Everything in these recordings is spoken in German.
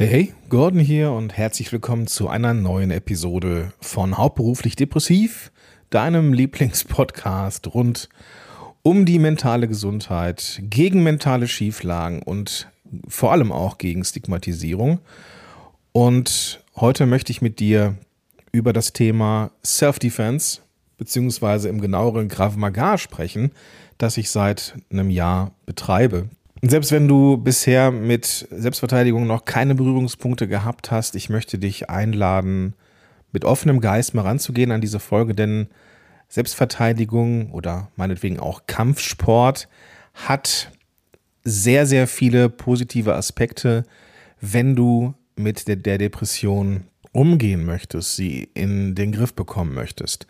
Hey, hey, Gordon hier und herzlich willkommen zu einer neuen Episode von Hauptberuflich Depressiv, deinem Lieblingspodcast rund um die mentale Gesundheit, gegen mentale Schieflagen und vor allem auch gegen Stigmatisierung. Und heute möchte ich mit dir über das Thema Self-Defense beziehungsweise im genaueren Krav Maga sprechen, das ich seit einem Jahr betreibe. Selbst wenn du bisher mit Selbstverteidigung noch keine Berührungspunkte gehabt hast, ich möchte dich einladen, mit offenem Geist mal ranzugehen an diese Folge, denn Selbstverteidigung oder meinetwegen auch Kampfsport hat sehr, sehr viele positive Aspekte, wenn du mit der, der Depression umgehen möchtest, sie in den Griff bekommen möchtest.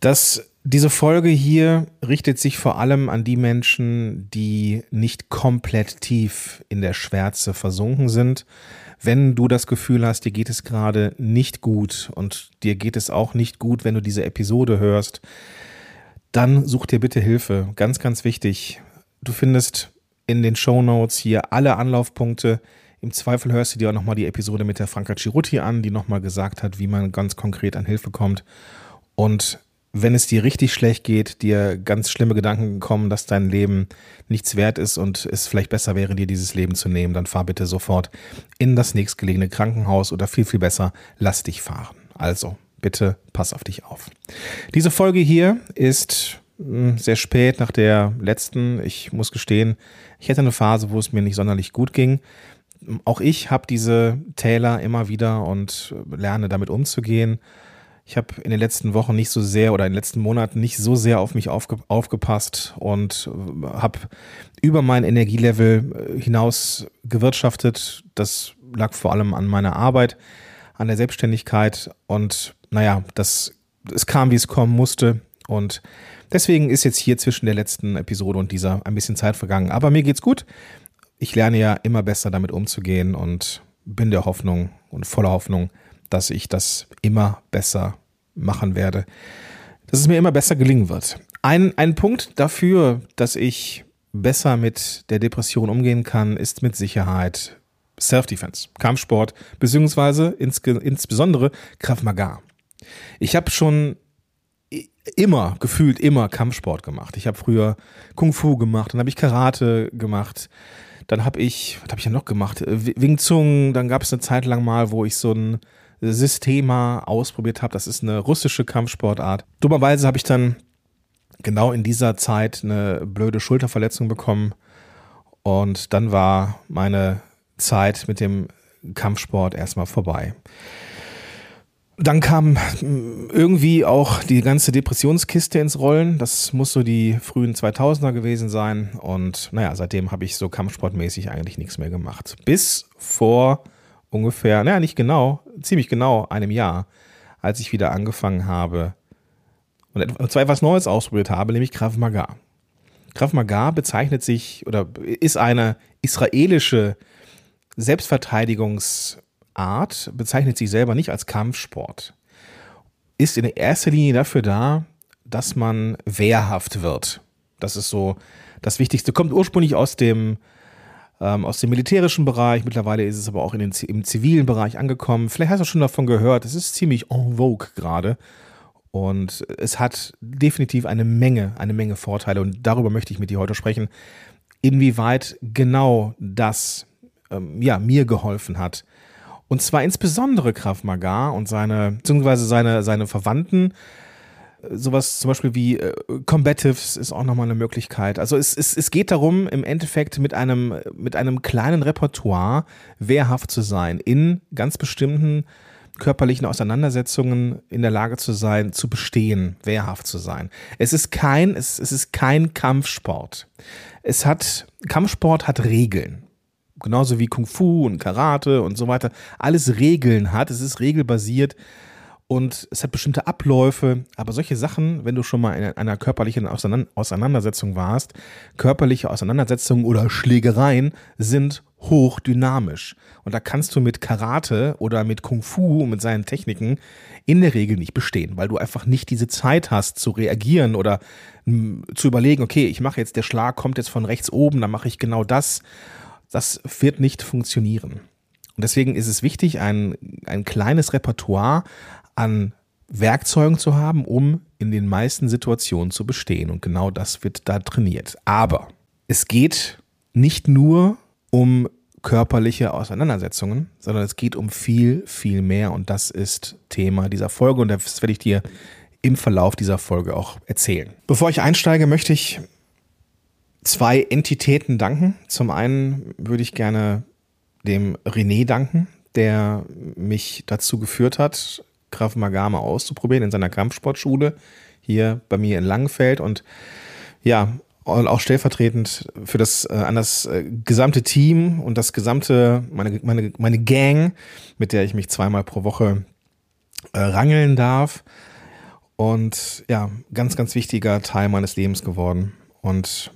Das diese Folge hier richtet sich vor allem an die Menschen, die nicht komplett tief in der Schwärze versunken sind. Wenn du das Gefühl hast, dir geht es gerade nicht gut und dir geht es auch nicht gut, wenn du diese Episode hörst, dann such dir bitte Hilfe. Ganz, ganz wichtig. Du findest in den Show Notes hier alle Anlaufpunkte. Im Zweifel hörst du dir auch nochmal die Episode mit der Franka Ciruti an, die nochmal gesagt hat, wie man ganz konkret an Hilfe kommt. Und wenn es dir richtig schlecht geht, dir ganz schlimme Gedanken kommen, dass dein Leben nichts wert ist und es vielleicht besser wäre, dir dieses Leben zu nehmen, dann fahr bitte sofort in das nächstgelegene Krankenhaus oder viel, viel besser, lass dich fahren. Also, bitte pass auf dich auf. Diese Folge hier ist hm, sehr spät nach der letzten. Ich muss gestehen, ich hatte eine Phase, wo es mir nicht sonderlich gut ging. Auch ich habe diese Täler immer wieder und lerne damit umzugehen. Ich habe in den letzten Wochen nicht so sehr oder in den letzten Monaten nicht so sehr auf mich aufge aufgepasst und äh, habe über mein Energielevel äh, hinaus gewirtschaftet. Das lag vor allem an meiner Arbeit, an der Selbstständigkeit und naja, das, es kam, wie es kommen musste und deswegen ist jetzt hier zwischen der letzten Episode und dieser ein bisschen Zeit vergangen. Aber mir geht's gut. Ich lerne ja immer besser damit umzugehen und bin der Hoffnung und voller Hoffnung, dass ich das immer besser machen werde, dass es mir immer besser gelingen wird. Ein, ein Punkt dafür, dass ich besser mit der Depression umgehen kann, ist mit Sicherheit Self-Defense, Kampfsport, beziehungsweise ins, insbesondere Krav Maga. Ich habe schon immer, gefühlt immer Kampfsport gemacht. Ich habe früher Kung Fu gemacht, dann habe ich Karate gemacht, dann habe ich, was habe ich ja noch gemacht? Wing Zung, dann gab es eine Zeit lang mal, wo ich so ein Systema ausprobiert habe. Das ist eine russische Kampfsportart. Dummerweise habe ich dann genau in dieser Zeit eine blöde Schulterverletzung bekommen. Und dann war meine Zeit mit dem Kampfsport erstmal vorbei. Dann kam irgendwie auch die ganze Depressionskiste ins Rollen. Das muss so die frühen 2000er gewesen sein. Und naja, seitdem habe ich so kampfsportmäßig eigentlich nichts mehr gemacht. Bis vor ungefähr, naja, nicht genau, ziemlich genau einem Jahr, als ich wieder angefangen habe und zwar etwas Neues ausprobiert habe, nämlich Krav Maga. Krav Maga bezeichnet sich oder ist eine israelische Selbstverteidigungsart, bezeichnet sich selber nicht als Kampfsport. Ist in erster Linie dafür da, dass man wehrhaft wird. Das ist so das Wichtigste. Kommt ursprünglich aus dem ähm, aus dem militärischen Bereich. Mittlerweile ist es aber auch in den, im zivilen Bereich angekommen. Vielleicht hast du schon davon gehört. Es ist ziemlich en vogue gerade. Und es hat definitiv eine Menge, eine Menge Vorteile. Und darüber möchte ich mit dir heute sprechen, inwieweit genau das ähm, ja, mir geholfen hat. Und zwar insbesondere Krav Maga und seine, beziehungsweise seine, seine Verwandten, sowas zum Beispiel wie äh, Combatives ist auch nochmal eine Möglichkeit. Also es, es, es geht darum, im Endeffekt mit einem, mit einem kleinen Repertoire wehrhaft zu sein, in ganz bestimmten körperlichen Auseinandersetzungen in der Lage zu sein, zu bestehen, wehrhaft zu sein. Es ist kein, es, es ist kein Kampfsport. Es hat, Kampfsport hat Regeln. Genauso wie Kung Fu und Karate und so weiter. Alles Regeln hat. Es ist regelbasiert und es hat bestimmte Abläufe, aber solche Sachen, wenn du schon mal in einer körperlichen Auseinandersetzung warst, körperliche Auseinandersetzungen oder Schlägereien sind hochdynamisch. Und da kannst du mit Karate oder mit Kung Fu, mit seinen Techniken in der Regel nicht bestehen, weil du einfach nicht diese Zeit hast zu reagieren oder hm, zu überlegen, okay, ich mache jetzt, der Schlag kommt jetzt von rechts oben, dann mache ich genau das. Das wird nicht funktionieren. Und deswegen ist es wichtig, ein, ein kleines Repertoire an Werkzeugen zu haben, um in den meisten Situationen zu bestehen. Und genau das wird da trainiert. Aber es geht nicht nur um körperliche Auseinandersetzungen, sondern es geht um viel, viel mehr. Und das ist Thema dieser Folge. Und das werde ich dir im Verlauf dieser Folge auch erzählen. Bevor ich einsteige, möchte ich zwei Entitäten danken. Zum einen würde ich gerne dem René danken, der mich dazu geführt hat, Krav Maga mal auszuprobieren in seiner Kampfsportschule hier bei mir in Langenfeld. Und ja, auch stellvertretend für das äh, an das äh, gesamte Team und das gesamte meine meine meine Gang, mit der ich mich zweimal pro Woche äh, rangeln darf. Und ja, ganz ganz wichtiger Teil meines Lebens geworden. Und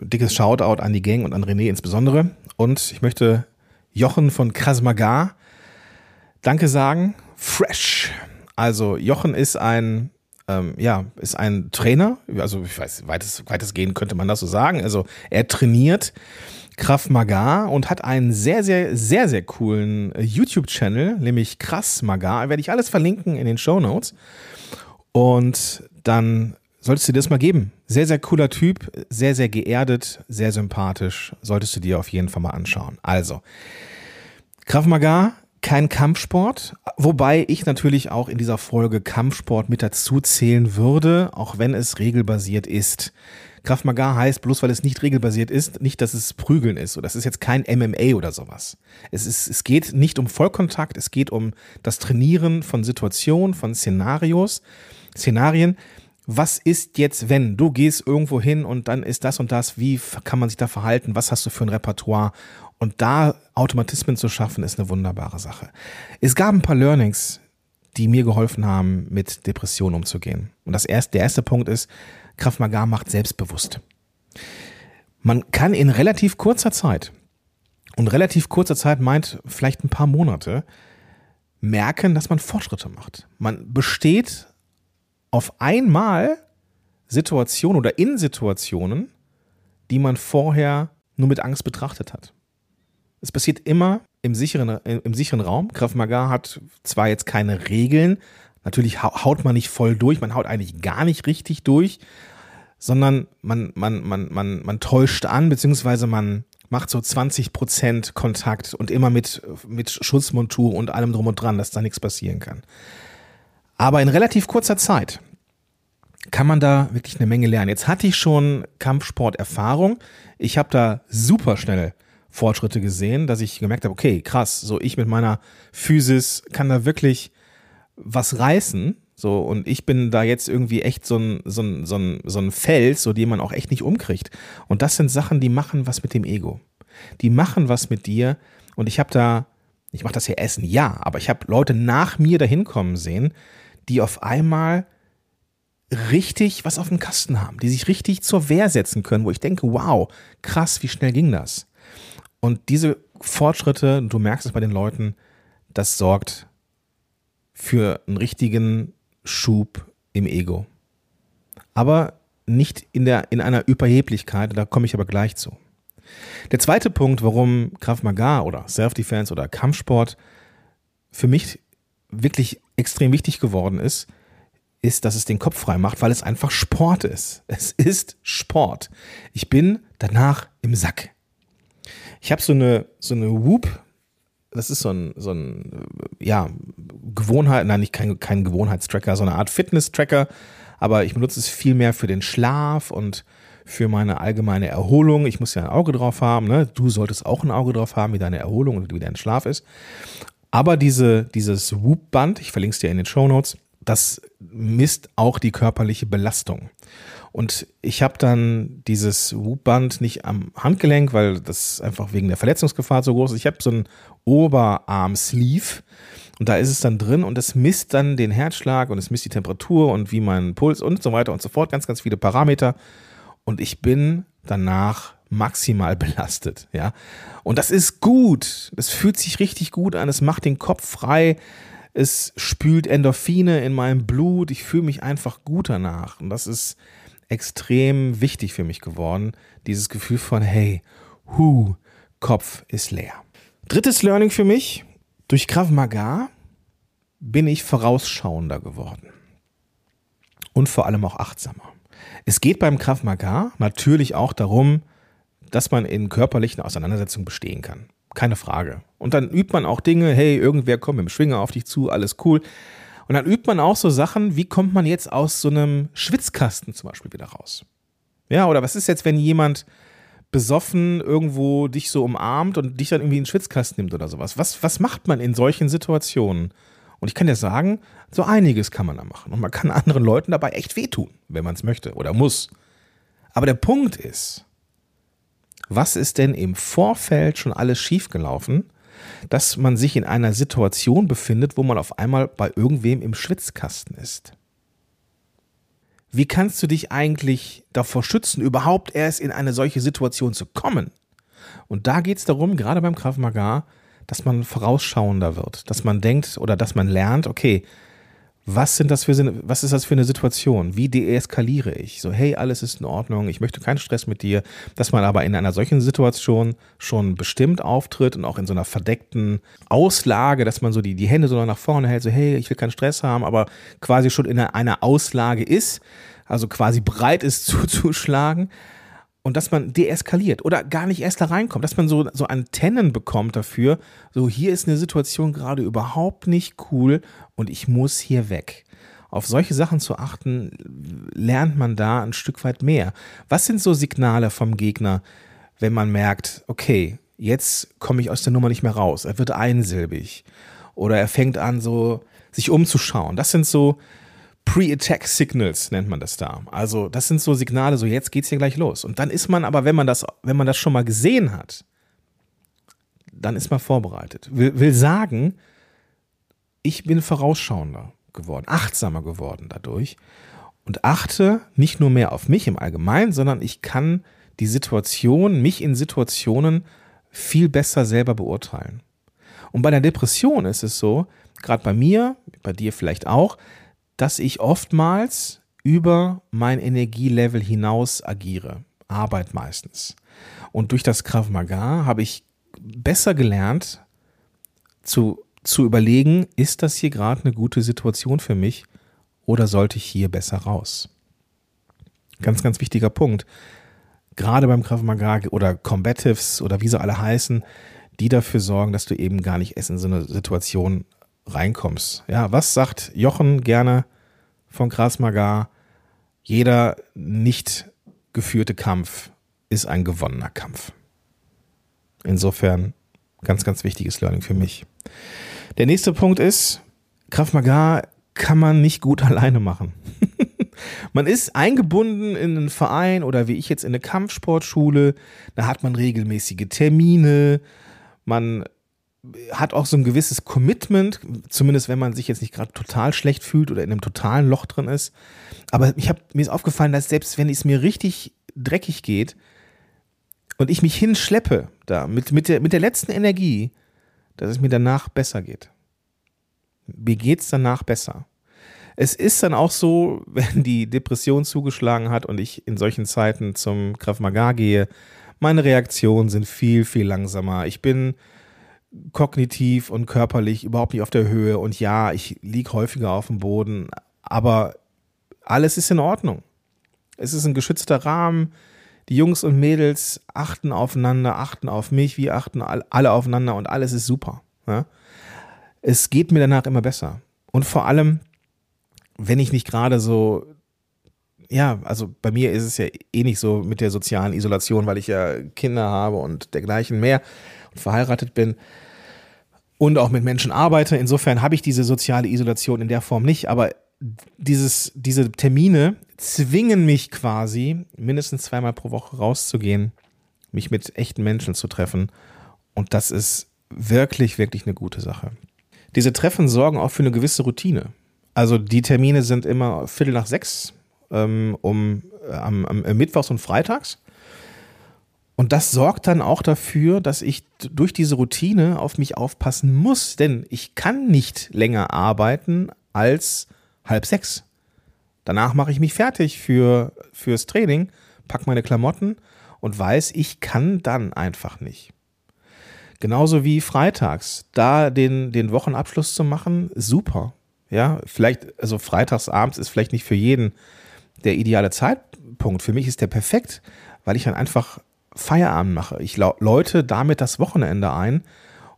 dickes Shoutout an die Gang und an René insbesondere. Und ich möchte Jochen von Krasmagar Danke sagen. Fresh. Also Jochen ist ein ähm, ja, ist ein Trainer, also ich weiß, weitest, weitestgehend könnte man das so sagen. Also er trainiert Krav Maga und hat einen sehr, sehr, sehr, sehr coolen äh, YouTube-Channel, nämlich Krass Maga. Werde ich alles verlinken in den Show Notes. Und dann solltest du dir das mal geben. Sehr, sehr cooler Typ, sehr, sehr geerdet, sehr sympathisch. Solltest du dir auf jeden Fall mal anschauen. Also, Krav Maga kein Kampfsport, wobei ich natürlich auch in dieser Folge Kampfsport mit dazu zählen würde, auch wenn es regelbasiert ist. Krav Maga heißt, bloß weil es nicht regelbasiert ist, nicht, dass es Prügeln ist. Das ist jetzt kein MMA oder sowas. Es, ist, es geht nicht um Vollkontakt, es geht um das Trainieren von Situationen, von Szenarios, Szenarien. Was ist jetzt, wenn du gehst irgendwo hin und dann ist das und das, wie kann man sich da verhalten, was hast du für ein Repertoire und da Automatismen zu schaffen, ist eine wunderbare Sache. Es gab ein paar Learnings, die mir geholfen haben, mit Depressionen umzugehen. Und das erste, der erste Punkt ist, Kraft Maga macht selbstbewusst. Man kann in relativ kurzer Zeit, und relativ kurzer Zeit meint vielleicht ein paar Monate, merken, dass man Fortschritte macht. Man besteht auf einmal Situationen oder in Situationen, die man vorher nur mit Angst betrachtet hat. Es passiert immer im sicheren, äh, im sicheren Raum. Krav Maga hat zwar jetzt keine Regeln, natürlich haut man nicht voll durch, man haut eigentlich gar nicht richtig durch, sondern man, man, man, man, man täuscht an, beziehungsweise man macht so 20 Prozent Kontakt und immer mit, mit Schutzmontur und allem drum und dran, dass da nichts passieren kann. Aber in relativ kurzer Zeit kann man da wirklich eine Menge lernen. Jetzt hatte ich schon Kampfsport-Erfahrung. Ich habe da super schnell Fortschritte gesehen, dass ich gemerkt habe, okay, krass, so ich mit meiner Physis kann da wirklich was reißen. So, und ich bin da jetzt irgendwie echt so ein, so ein, so ein, so ein Fels, so den man auch echt nicht umkriegt. Und das sind Sachen, die machen was mit dem Ego. Die machen was mit dir. Und ich habe da, ich mache das hier Essen, ja, aber ich habe Leute nach mir dahin kommen sehen, die auf einmal richtig was auf dem Kasten haben, die sich richtig zur Wehr setzen können, wo ich denke, wow, krass, wie schnell ging das? Und diese Fortschritte, du merkst es bei den Leuten, das sorgt für einen richtigen Schub im Ego. Aber nicht in, der, in einer Überheblichkeit, da komme ich aber gleich zu. Der zweite Punkt, warum Krav Maga oder Self-Defense oder Kampfsport für mich wirklich extrem wichtig geworden ist, ist, dass es den Kopf frei macht, weil es einfach Sport ist. Es ist Sport. Ich bin danach im Sack. Ich habe so eine, so eine Whoop, das ist so ein, so ein ja, Gewohnheit, nein, nicht kein, kein Gewohnheitstracker, so eine Art Fitness-Tracker, aber ich benutze es viel mehr für den Schlaf und für meine allgemeine Erholung. Ich muss ja ein Auge drauf haben, ne? Du solltest auch ein Auge drauf haben, wie deine Erholung und wie dein Schlaf ist. Aber diese, dieses Whoop-Band, ich verlinke es dir in den Show Notes, das misst auch die körperliche Belastung. Und ich habe dann dieses Whoop-Band nicht am Handgelenk, weil das einfach wegen der Verletzungsgefahr so groß ist. Ich habe so einen Oberarm-Sleeve und da ist es dann drin und das misst dann den Herzschlag und es misst die Temperatur und wie mein Puls und so weiter und so fort. Ganz, ganz viele Parameter. Und ich bin danach maximal belastet, ja. Und das ist gut. Das fühlt sich richtig gut an. Es macht den Kopf frei. Es spült Endorphine in meinem Blut. Ich fühle mich einfach gut danach. Und das ist extrem wichtig für mich geworden. Dieses Gefühl von, hey, hu, Kopf ist leer. Drittes Learning für mich. Durch Krav Maga bin ich vorausschauender geworden. Und vor allem auch achtsamer. Es geht beim Krav Maga natürlich auch darum, dass man in körperlichen Auseinandersetzungen bestehen kann. Keine Frage. Und dann übt man auch Dinge, hey, irgendwer kommt mit dem Schwinger auf dich zu, alles cool. Und dann übt man auch so Sachen, wie kommt man jetzt aus so einem Schwitzkasten zum Beispiel wieder raus? Ja, oder was ist jetzt, wenn jemand besoffen irgendwo dich so umarmt und dich dann irgendwie in den Schwitzkasten nimmt oder sowas? Was, was macht man in solchen Situationen? Und ich kann dir sagen, so einiges kann man da machen. Und man kann anderen Leuten dabei echt wehtun, wenn man es möchte oder muss. Aber der Punkt ist, was ist denn im Vorfeld schon alles schiefgelaufen, dass man sich in einer Situation befindet, wo man auf einmal bei irgendwem im Schwitzkasten ist. Wie kannst du dich eigentlich davor schützen, überhaupt erst in eine solche Situation zu kommen? Und da geht es darum, gerade beim Krav Maga, dass man vorausschauender wird, dass man denkt oder dass man lernt, okay, was sind das für was ist das für eine Situation? Wie deeskaliere ich? So, hey, alles ist in Ordnung, ich möchte keinen Stress mit dir, dass man aber in einer solchen Situation schon bestimmt auftritt und auch in so einer verdeckten Auslage, dass man so die, die Hände so nach vorne hält, so, hey, ich will keinen Stress haben, aber quasi schon in einer Auslage ist, also quasi bereit ist zuzuschlagen und dass man deeskaliert oder gar nicht erst da reinkommt, dass man so, so Antennen bekommt dafür, so hier ist eine Situation gerade überhaupt nicht cool und ich muss hier weg. Auf solche Sachen zu achten, lernt man da ein Stück weit mehr. Was sind so Signale vom Gegner, wenn man merkt, okay, jetzt komme ich aus der Nummer nicht mehr raus, er wird einsilbig oder er fängt an so sich umzuschauen. Das sind so Pre-Attack Signals nennt man das da. Also, das sind so Signale, so jetzt geht's hier gleich los. Und dann ist man aber, wenn man das, wenn man das schon mal gesehen hat, dann ist man vorbereitet. Will, will sagen, ich bin vorausschauender geworden, achtsamer geworden dadurch und achte nicht nur mehr auf mich im Allgemeinen, sondern ich kann die Situation, mich in Situationen viel besser selber beurteilen. Und bei der Depression ist es so, gerade bei mir, bei dir vielleicht auch, dass ich oftmals über mein Energielevel hinaus agiere. Arbeit meistens. Und durch das Krav Maga habe ich besser gelernt zu, zu überlegen, ist das hier gerade eine gute Situation für mich oder sollte ich hier besser raus? Ganz, ganz wichtiger Punkt. Gerade beim Krav Maga oder Combatives oder wie sie alle heißen, die dafür sorgen, dass du eben gar nicht erst in so eine Situation reinkommst. Ja, was sagt Jochen gerne von Krasmagar? Jeder nicht geführte Kampf ist ein gewonnener Kampf. Insofern ganz, ganz wichtiges Learning für mich. Der nächste Punkt ist, Krav Maga kann man nicht gut alleine machen. man ist eingebunden in einen Verein oder wie ich jetzt in eine Kampfsportschule, da hat man regelmäßige Termine, man hat auch so ein gewisses Commitment, zumindest wenn man sich jetzt nicht gerade total schlecht fühlt oder in einem totalen Loch drin ist. Aber ich hab, mir ist aufgefallen, dass selbst wenn es mir richtig dreckig geht und ich mich hinschleppe da mit, mit, der, mit der letzten Energie, dass es mir danach besser geht. Mir geht es danach besser. Es ist dann auch so, wenn die Depression zugeschlagen hat und ich in solchen Zeiten zum Krav Maga gehe, meine Reaktionen sind viel, viel langsamer. Ich bin kognitiv und körperlich überhaupt nicht auf der Höhe. Und ja, ich liege häufiger auf dem Boden, aber alles ist in Ordnung. Es ist ein geschützter Rahmen. Die Jungs und Mädels achten aufeinander, achten auf mich, wir achten alle aufeinander und alles ist super. Ja? Es geht mir danach immer besser. Und vor allem, wenn ich nicht gerade so, ja, also bei mir ist es ja eh nicht so mit der sozialen Isolation, weil ich ja Kinder habe und dergleichen mehr verheiratet bin und auch mit Menschen arbeite. Insofern habe ich diese soziale Isolation in der Form nicht, aber dieses, diese Termine zwingen mich quasi, mindestens zweimal pro Woche rauszugehen, mich mit echten Menschen zu treffen. Und das ist wirklich, wirklich eine gute Sache. Diese Treffen sorgen auch für eine gewisse Routine. Also die Termine sind immer Viertel nach sechs ähm, um, äh, am, am Mittwochs und Freitags. Und das sorgt dann auch dafür, dass ich durch diese Routine auf mich aufpassen muss, denn ich kann nicht länger arbeiten als halb sechs. Danach mache ich mich fertig für, fürs Training, pack meine Klamotten und weiß, ich kann dann einfach nicht. Genauso wie freitags. Da den, den Wochenabschluss zu machen, super. Ja, vielleicht, also freitags abends ist vielleicht nicht für jeden der ideale Zeitpunkt. Für mich ist der perfekt, weil ich dann einfach Feierabend mache. Ich läute damit das Wochenende ein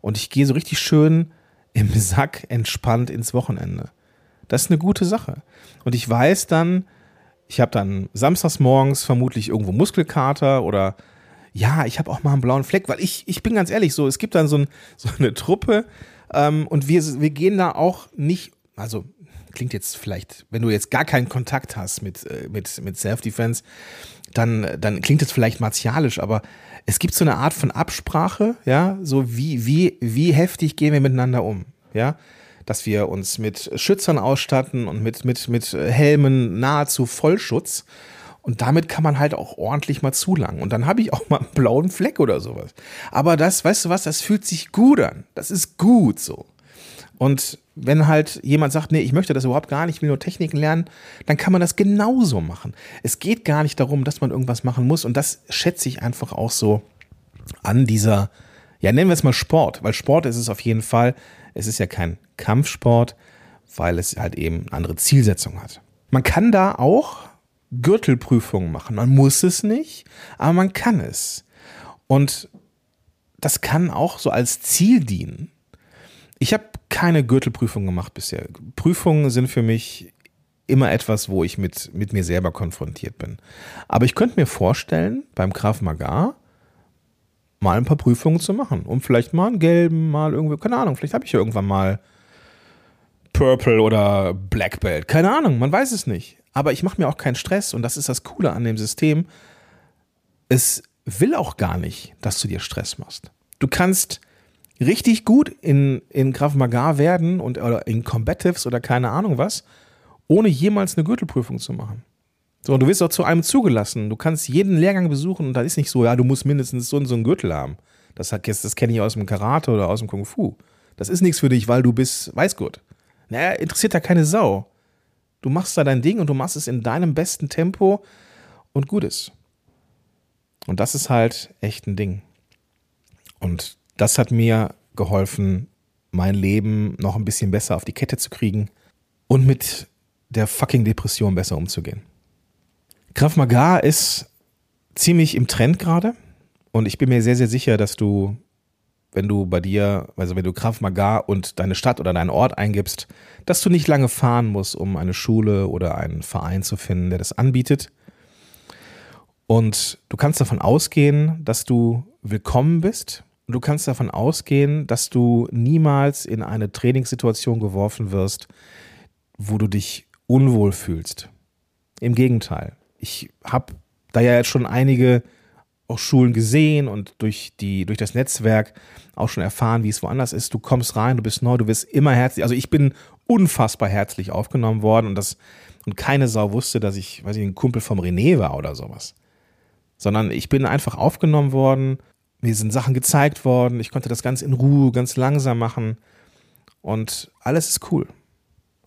und ich gehe so richtig schön im Sack entspannt ins Wochenende. Das ist eine gute Sache. Und ich weiß dann, ich habe dann samstags morgens vermutlich irgendwo Muskelkater oder ja, ich habe auch mal einen blauen Fleck, weil ich, ich bin ganz ehrlich, so, es gibt dann so, ein, so eine Truppe ähm, und wir, wir gehen da auch nicht, also klingt jetzt vielleicht, wenn du jetzt gar keinen Kontakt hast mit, äh, mit, mit Self-Defense, dann, dann klingt es vielleicht martialisch, aber es gibt so eine Art von Absprache, ja, so wie, wie, wie heftig gehen wir miteinander um, ja, dass wir uns mit Schützern ausstatten und mit, mit, mit Helmen nahezu Vollschutz. Und damit kann man halt auch ordentlich mal zulangen. Und dann habe ich auch mal einen blauen Fleck oder sowas. Aber das, weißt du was, das fühlt sich gut an. Das ist gut so. Und wenn halt jemand sagt, nee, ich möchte das überhaupt gar nicht, ich will nur Techniken lernen, dann kann man das genauso machen. Es geht gar nicht darum, dass man irgendwas machen muss. Und das schätze ich einfach auch so an dieser, ja, nennen wir es mal Sport, weil Sport ist es auf jeden Fall. Es ist ja kein Kampfsport, weil es halt eben andere Zielsetzung hat. Man kann da auch Gürtelprüfungen machen. Man muss es nicht, aber man kann es. Und das kann auch so als Ziel dienen. Ich habe keine Gürtelprüfung gemacht bisher. Prüfungen sind für mich immer etwas, wo ich mit, mit mir selber konfrontiert bin. Aber ich könnte mir vorstellen, beim Krav Maga mal ein paar Prüfungen zu machen, um vielleicht mal einen gelben, mal irgendwie, keine Ahnung, vielleicht habe ich ja irgendwann mal Purple oder Black Belt, keine Ahnung, man weiß es nicht. Aber ich mache mir auch keinen Stress und das ist das Coole an dem System. Es will auch gar nicht, dass du dir Stress machst. Du kannst richtig gut in, in Krav Maga werden und oder in Combatives oder keine Ahnung was, ohne jemals eine Gürtelprüfung zu machen. So, und du wirst auch zu einem zugelassen. Du kannst jeden Lehrgang besuchen und da ist nicht so, ja, du musst mindestens so und so einen Gürtel haben. Das, das kenne ich aus dem Karate oder aus dem Kung Fu. Das ist nichts für dich, weil du bist Weißgurt. Naja, interessiert da keine Sau. Du machst da dein Ding und du machst es in deinem besten Tempo und gut ist. Und das ist halt echt ein Ding. Und das hat mir geholfen, mein Leben noch ein bisschen besser auf die Kette zu kriegen und mit der fucking Depression besser umzugehen. Krav Maga ist ziemlich im Trend gerade und ich bin mir sehr, sehr sicher, dass du, wenn du bei dir, also wenn du Krav Maga und deine Stadt oder deinen Ort eingibst, dass du nicht lange fahren musst, um eine Schule oder einen Verein zu finden, der das anbietet. Und du kannst davon ausgehen, dass du willkommen bist. Und du kannst davon ausgehen, dass du niemals in eine Trainingssituation geworfen wirst, wo du dich unwohl fühlst. Im Gegenteil ich habe da ja jetzt schon einige auch Schulen gesehen und durch, die, durch das Netzwerk auch schon erfahren, wie es woanders ist. Du kommst rein, du bist neu, du bist immer herzlich. Also ich bin unfassbar herzlich aufgenommen worden und das und keine Sau wusste, dass ich, weiß ich, ein Kumpel vom René war oder sowas. Sondern ich bin einfach aufgenommen worden, mir sind Sachen gezeigt worden, ich konnte das ganz in Ruhe, ganz langsam machen und alles ist cool.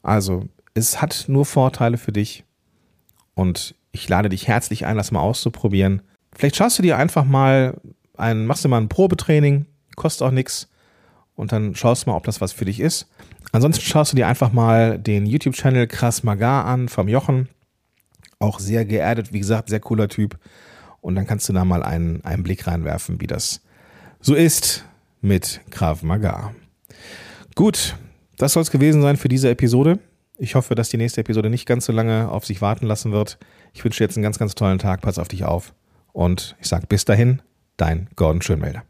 Also, es hat nur Vorteile für dich und ich lade dich herzlich ein, das mal auszuprobieren. Vielleicht schaust du dir einfach mal ein, machst du mal ein Probetraining, kostet auch nichts und dann schaust du mal, ob das was für dich ist. Ansonsten schaust du dir einfach mal den YouTube-Channel Krass Magar an vom Jochen. Auch sehr geerdet, wie gesagt, sehr cooler Typ. Und dann kannst du da mal einen, einen Blick reinwerfen, wie das so ist mit Krav Magar. Gut, das soll es gewesen sein für diese Episode. Ich hoffe, dass die nächste Episode nicht ganz so lange auf sich warten lassen wird. Ich wünsche dir jetzt einen ganz, ganz tollen Tag. Pass auf dich auf. Und ich sage bis dahin, dein Gordon Schönmelder.